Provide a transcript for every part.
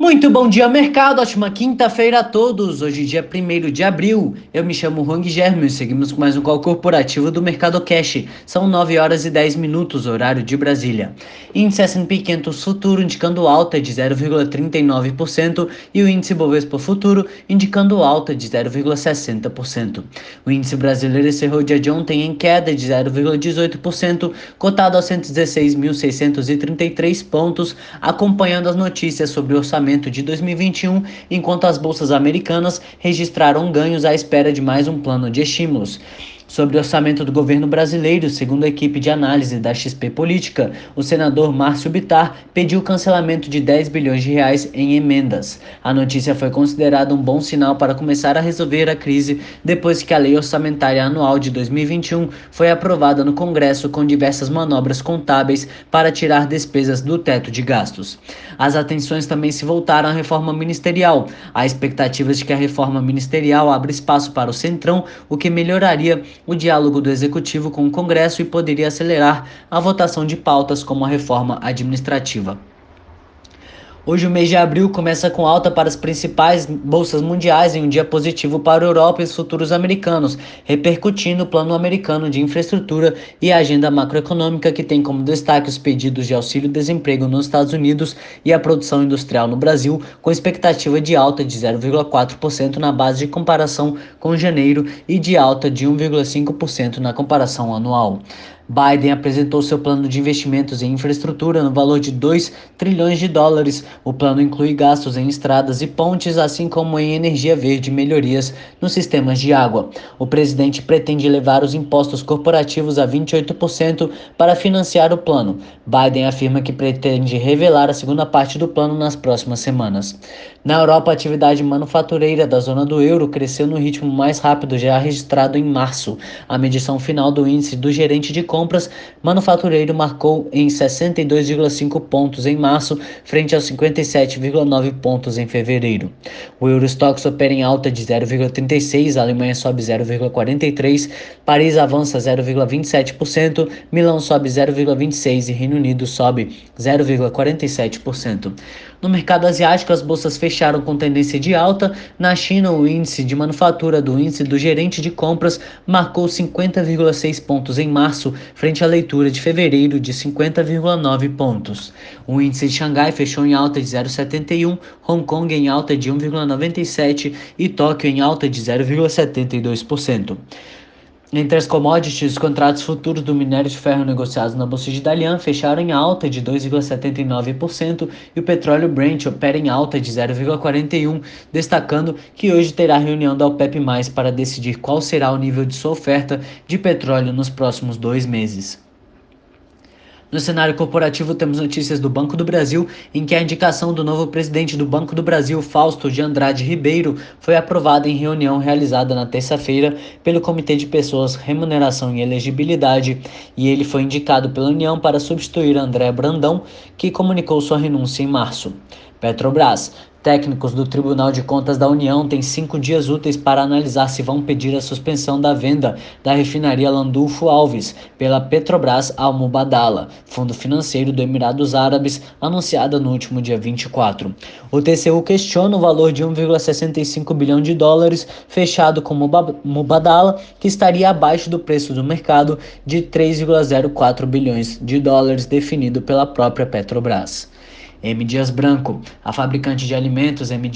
Muito bom dia, mercado. Ótima quinta-feira a todos. Hoje, dia 1 de abril. Eu me chamo Juan Guilherme e seguimos com mais um call corporativo do Mercado Cash. São 9 horas e 10 minutos, horário de Brasília. Índice S&P 500 Futuro indicando alta de 0,39% e o índice Bovespa Futuro indicando alta de 0,60%. O índice brasileiro encerrou o dia de ontem em queda de 0,18%, cotado a 116.633 pontos, acompanhando as notícias sobre o orçamento de 2021, enquanto as bolsas americanas registraram ganhos à espera de mais um plano de estímulos. Sobre o orçamento do governo brasileiro, segundo a equipe de análise da XP Política, o senador Márcio Bitar pediu cancelamento de 10 bilhões de reais em emendas. A notícia foi considerada um bom sinal para começar a resolver a crise depois que a Lei Orçamentária Anual de 2021 foi aprovada no Congresso com diversas manobras contábeis para tirar despesas do teto de gastos. As atenções também se voltaram à reforma ministerial. Há expectativas de que a reforma ministerial abra espaço para o Centrão, o que melhoraria o diálogo do Executivo com o Congresso e poderia acelerar a votação de pautas como a reforma administrativa. Hoje, o mês de abril começa com alta para as principais bolsas mundiais em um dia positivo para a Europa e os futuros americanos, repercutindo o plano americano de infraestrutura e a agenda macroeconômica que tem como destaque os pedidos de auxílio-desemprego nos Estados Unidos e a produção industrial no Brasil, com expectativa de alta de 0,4% na base de comparação com janeiro e de alta de 1,5% na comparação anual. Biden apresentou seu plano de investimentos em infraestrutura no valor de 2 trilhões de dólares. O plano inclui gastos em estradas e pontes, assim como em energia verde e melhorias nos sistemas de água. O presidente pretende levar os impostos corporativos a 28% para financiar o plano. Biden afirma que pretende revelar a segunda parte do plano nas próximas semanas. Na Europa, a atividade manufatureira da zona do euro cresceu no ritmo mais rápido já registrado em março. A medição final do índice do gerente de compras compras, manufatureiro marcou em 62,5 pontos em março, frente aos 57,9 pontos em fevereiro. O Eurostox opera em alta de 0,36, a Alemanha sobe 0,43, Paris avança 0,27%, Milão sobe 0,26 e Reino Unido sobe 0,47%. No mercado asiático, as bolsas fecharam com tendência de alta. Na China, o índice de manufatura do índice do gerente de compras marcou 50,6 pontos em março, frente à leitura de fevereiro de 50,9 pontos. O índice de Xangai fechou em alta de 0,71, Hong Kong em alta de 1,97 e Tóquio em alta de 0,72%. Entre as commodities, os contratos futuros do minério de ferro negociados na Bolsa de Dalian fecharam em alta de 2,79% e o petróleo Brent opera em alta de 0,41%, destacando que hoje terá reunião da OPEP+, para decidir qual será o nível de sua oferta de petróleo nos próximos dois meses. No cenário corporativo, temos notícias do Banco do Brasil, em que a indicação do novo presidente do Banco do Brasil, Fausto de Andrade Ribeiro, foi aprovada em reunião realizada na terça-feira pelo Comitê de Pessoas, Remuneração e Elegibilidade, e ele foi indicado pela União para substituir André Brandão, que comunicou sua renúncia em março. Petrobras. Técnicos do Tribunal de Contas da União têm cinco dias úteis para analisar se vão pedir a suspensão da venda da refinaria Landulfo Alves pela Petrobras ao Mubadala, fundo financeiro do Emirados Árabes, anunciada no último dia 24. O TCU questiona o valor de 1,65 bilhão de dólares fechado com Mubadala, que estaria abaixo do preço do mercado de 3,04 bilhões de dólares definido pela própria Petrobras. M. Dias Branco. A fabricante de alimentos M.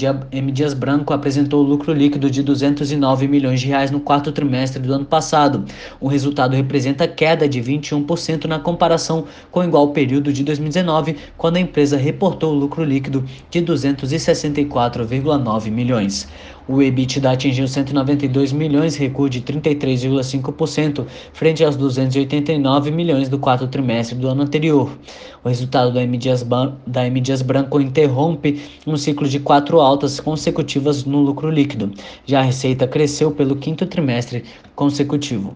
Dias Branco apresentou lucro líquido de 209 milhões de reais no quarto trimestre do ano passado. O resultado representa queda de 21% na comparação com o igual período de 2019, quando a empresa reportou lucro líquido de 264,9 milhões. O EBITDA atingiu 192 milhões, recuo de 33,5%, frente aos 289 milhões do quarto trimestre do ano anterior. O resultado da M. Dias, da M. Dias Branco interrompe um ciclo de quatro altas consecutivas no lucro líquido. Já a receita cresceu pelo quinto trimestre consecutivo.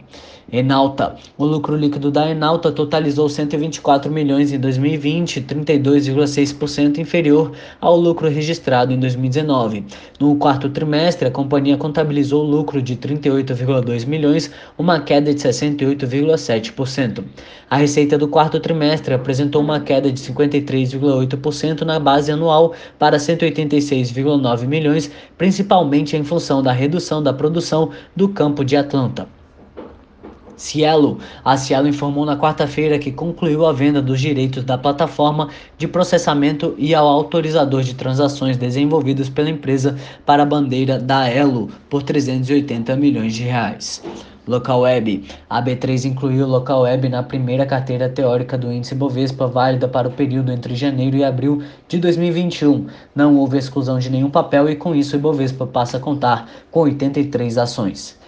Enalta. O lucro líquido da Enalta totalizou 124 milhões em 2020, 32,6% inferior ao lucro registrado em 2019. No quarto trimestre, a companhia contabilizou lucro de 38,2 milhões, uma queda de 68,7%. A receita do quarto trimestre apresentou uma queda de 53,8% na base anual para 186,9 milhões, principalmente em função da redução da produção do campo de Atlanta. Cielo. A Cielo informou na quarta-feira que concluiu a venda dos direitos da plataforma de processamento e ao autorizador de transações desenvolvidos pela empresa para a bandeira da Elo por 380 milhões de reais. Local Web. A B3 incluiu o Local Web na primeira carteira teórica do índice Bovespa, válida para o período entre janeiro e abril de 2021. Não houve exclusão de nenhum papel e, com isso, o Ibovespa passa a contar com 83 ações.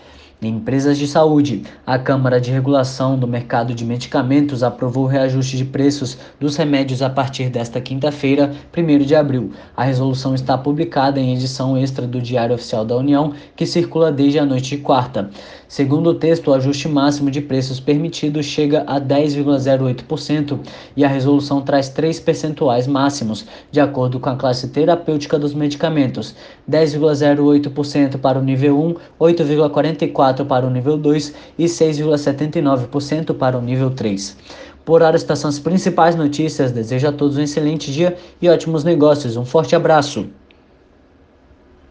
Empresas de saúde. A Câmara de Regulação do Mercado de Medicamentos aprovou o reajuste de preços dos remédios a partir desta quinta-feira, 1 de abril. A resolução está publicada em edição extra do Diário Oficial da União, que circula desde a noite de quarta. Segundo o texto, o ajuste máximo de preços permitido chega a 10,08% e a resolução traz três percentuais máximos, de acordo com a classe terapêutica dos medicamentos: 10,08% para o nível 1, 8,44% para o nível 2 e 6,79% para o nível 3. Por hora, estas são as principais notícias. Desejo a todos um excelente dia e ótimos negócios. Um forte abraço.